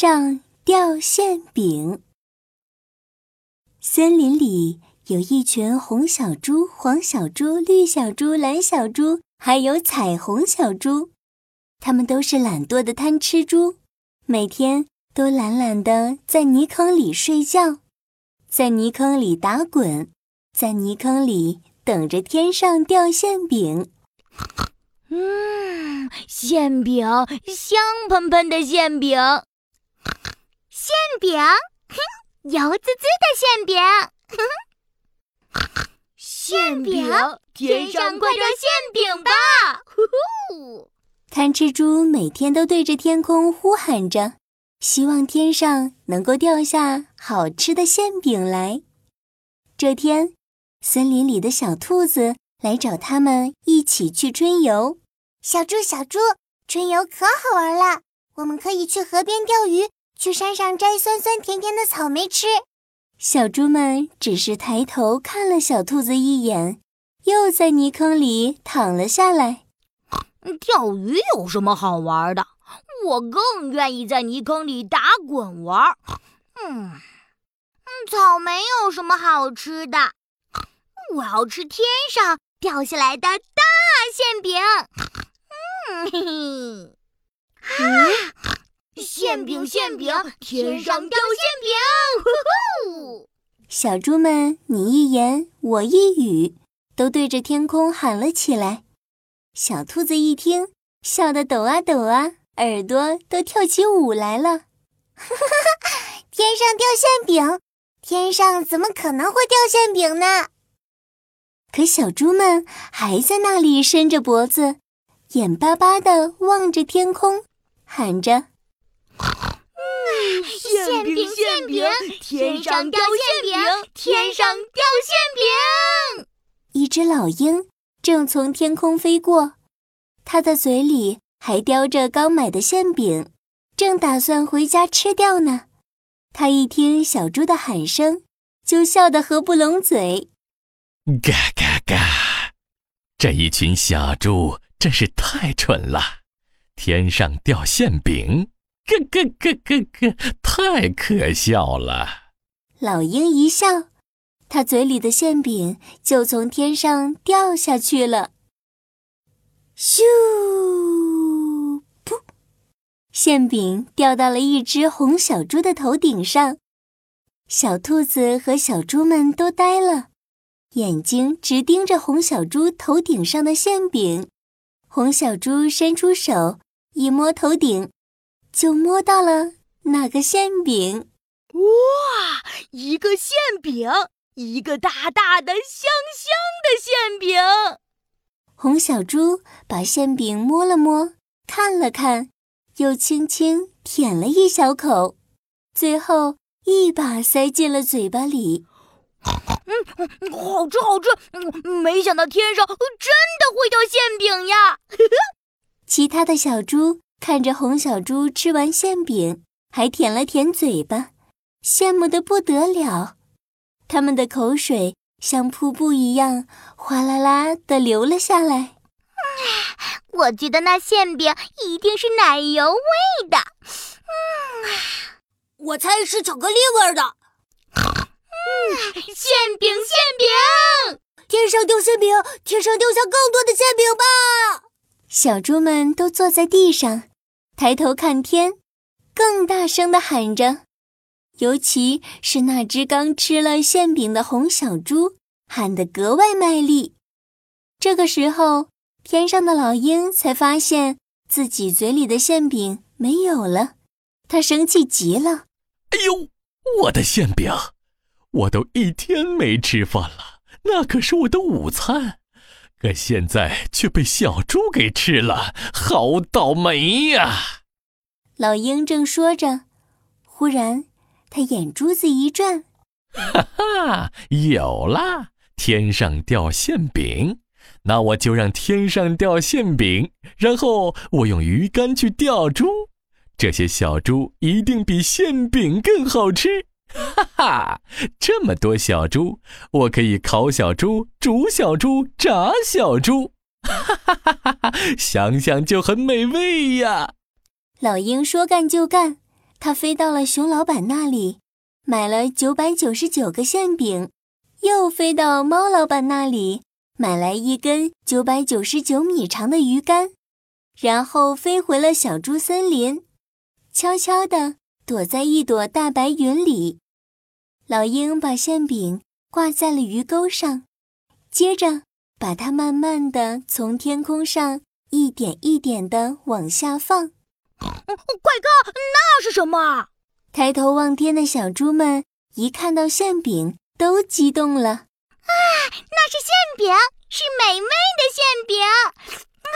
上掉馅饼。森林里有一群红小猪、黄小猪、绿小猪、蓝小猪，还有彩虹小猪。它们都是懒惰的贪吃猪，每天都懒懒的在泥坑里睡觉，在泥坑里打滚，在泥坑里等着天上掉馅饼。嗯，馅饼，香喷喷的馅饼，馅饼，哼，油滋滋的馅饼，哼馅饼，天上挂掉馅饼吧！呼呼。贪吃猪每天都对着天空呼喊着，希望天上能够掉下好吃的馅饼来。这天，森林里的小兔子来找他们一起去春游。小猪，小猪，春游可好玩了！我们可以去河边钓鱼，去山上摘酸酸甜甜的草莓吃。小猪们只是抬头看了小兔子一眼，又在泥坑里躺了下来。钓鱼有什么好玩的？我更愿意在泥坑里打滚玩。嗯，草莓有什么好吃的？我要吃天上掉下来的大馅饼。嗯嘿嘿，啊！馅饼馅饼，天上掉馅饼！呼呼！小猪们你一言我一语，都对着天空喊了起来。小兔子一听，笑得抖啊抖啊，耳朵都跳起舞来了。哈哈哈！天上掉馅饼，天上怎么可能会掉馅饼呢？可小猪们还在那里伸着脖子，眼巴巴地望着天空，喊着：“嗯，馅饼馅饼，天上掉馅饼，天上掉馅饼。”一只老鹰。正从天空飞过，它的嘴里还叼着刚买的馅饼，正打算回家吃掉呢。它一听小猪的喊声，就笑得合不拢嘴。嘎嘎嘎！这一群小猪真是太蠢了，天上掉馅饼，咯咯咯咯咯，太可笑了。老鹰一笑。他嘴里的馅饼就从天上掉下去了，咻！噗！馅饼掉到了一只红小猪的头顶上，小兔子和小猪们都呆了，眼睛直盯着红小猪头顶上的馅饼。红小猪伸出手一摸头顶，就摸到了那个馅饼。哇，一个馅饼！一个大大的香香的馅饼，红小猪把馅饼摸了摸，看了看，又轻轻舔了一小口，最后一把塞进了嘴巴里。嗯，好吃好吃！没想到天上真的会掉馅饼呀！其他的小猪看着红小猪吃完馅饼，还舔了舔嘴巴，羡慕的不得了。他们的口水像瀑布一样哗啦啦的流了下来。我觉得那馅饼一定是奶油味的。嗯，我猜是巧克力味的。嗯，馅饼馅饼，天上掉馅饼，天上掉下更多的馅饼吧！小猪们都坐在地上，抬头看天，更大声的喊着。尤其是那只刚吃了馅饼的红小猪，喊得格外卖力。这个时候，天上的老鹰才发现自己嘴里的馅饼没有了，他生气极了。哎呦，我的馅饼！我都一天没吃饭了，那可是我的午餐，可现在却被小猪给吃了，好倒霉呀！老鹰正说着，忽然。他眼珠子一转，哈哈，有啦！天上掉馅饼，那我就让天上掉馅饼，然后我用鱼竿去钓猪，这些小猪一定比馅饼更好吃！哈哈，这么多小猪，我可以烤小猪、煮小猪、炸小猪，哈哈哈哈哈！想想就很美味呀！老鹰说干就干。它飞到了熊老板那里，买了九百九十九个馅饼，又飞到猫老板那里，买来一根九百九十九米长的鱼竿，然后飞回了小猪森林，悄悄的躲在一朵大白云里。老鹰把馅饼挂在了鱼钩上，接着把它慢慢的从天空上一点一点的往下放。快看，那是什么？抬头望天的小猪们一看到馅饼，都激动了。啊，那是馅饼，是美味的馅饼！啊，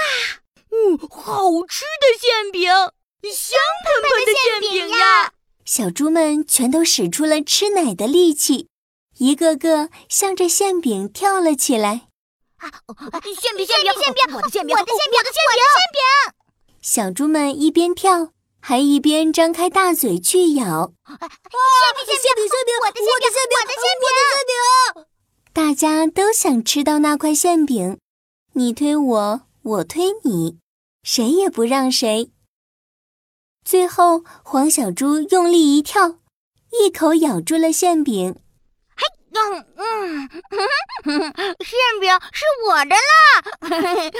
嗯，好吃的馅饼，香喷喷的馅饼呀！小猪们全都使出了吃奶的力气，一个个向着馅饼跳了起来。啊，馅饼，馅饼，馅饼，我的馅饼，我的馅饼，我的馅饼！小猪们一边跳，还一边张开大嘴去咬。馅饼，馅饼，馅饼，我的馅饼，我的馅饼，我的馅饼！大家都想吃到那块馅饼，你推我，我推你，谁也不让谁。最后，黄小猪用力一跳，一口咬住了馅饼。嘿，嗯嗯，馅饼是我的啦！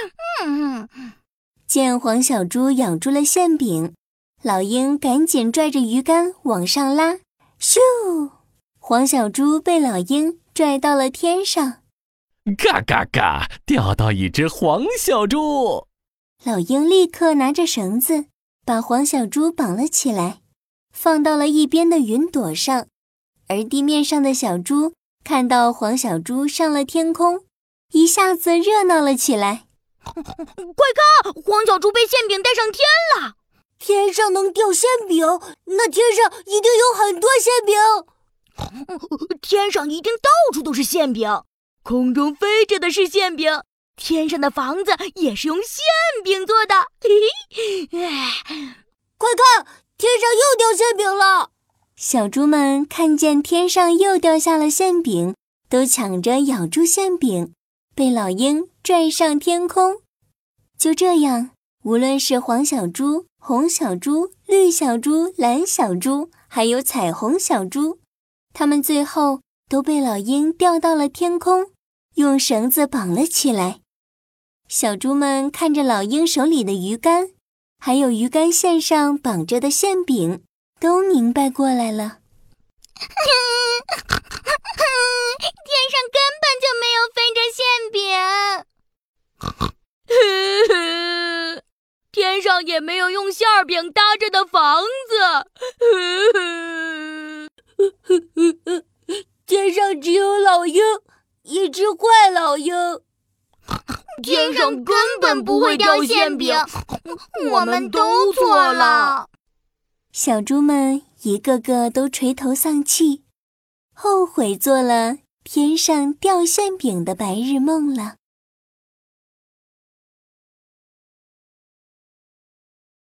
嗯。见黄小猪咬住了馅饼，老鹰赶紧拽着鱼竿往上拉，咻！黄小猪被老鹰拽到了天上，嘎嘎嘎，钓到一只黄小猪。老鹰立刻拿着绳子把黄小猪绑了起来，放到了一边的云朵上。而地面上的小猪看到黄小猪上了天空，一下子热闹了起来。快看，黄小猪被馅饼带上天了！天上能掉馅饼，那天上一定有很多馅饼。天上一定到处都是馅饼，空中飞着的是馅饼，天上的房子也是用馅饼做的。快看，天上又掉馅饼了！小猪们看见天上又掉下了馅饼，都抢着咬住馅饼，被老鹰。拽上天空，就这样，无论是黄小猪、红小猪、绿小猪、蓝小猪，还有彩虹小猪，它们最后都被老鹰吊到了天空，用绳子绑了起来。小猪们看着老鹰手里的鱼竿，还有鱼竿线上绑着的馅饼，都明白过来了。天上根本就没有飞着馅饼。天上也没有用馅饼搭着的房子，天上只有老鹰，一只坏老鹰。天上根本不会掉馅饼，我们都错了。小猪们一个个都垂头丧气，后悔做了天上掉馅饼的白日梦了。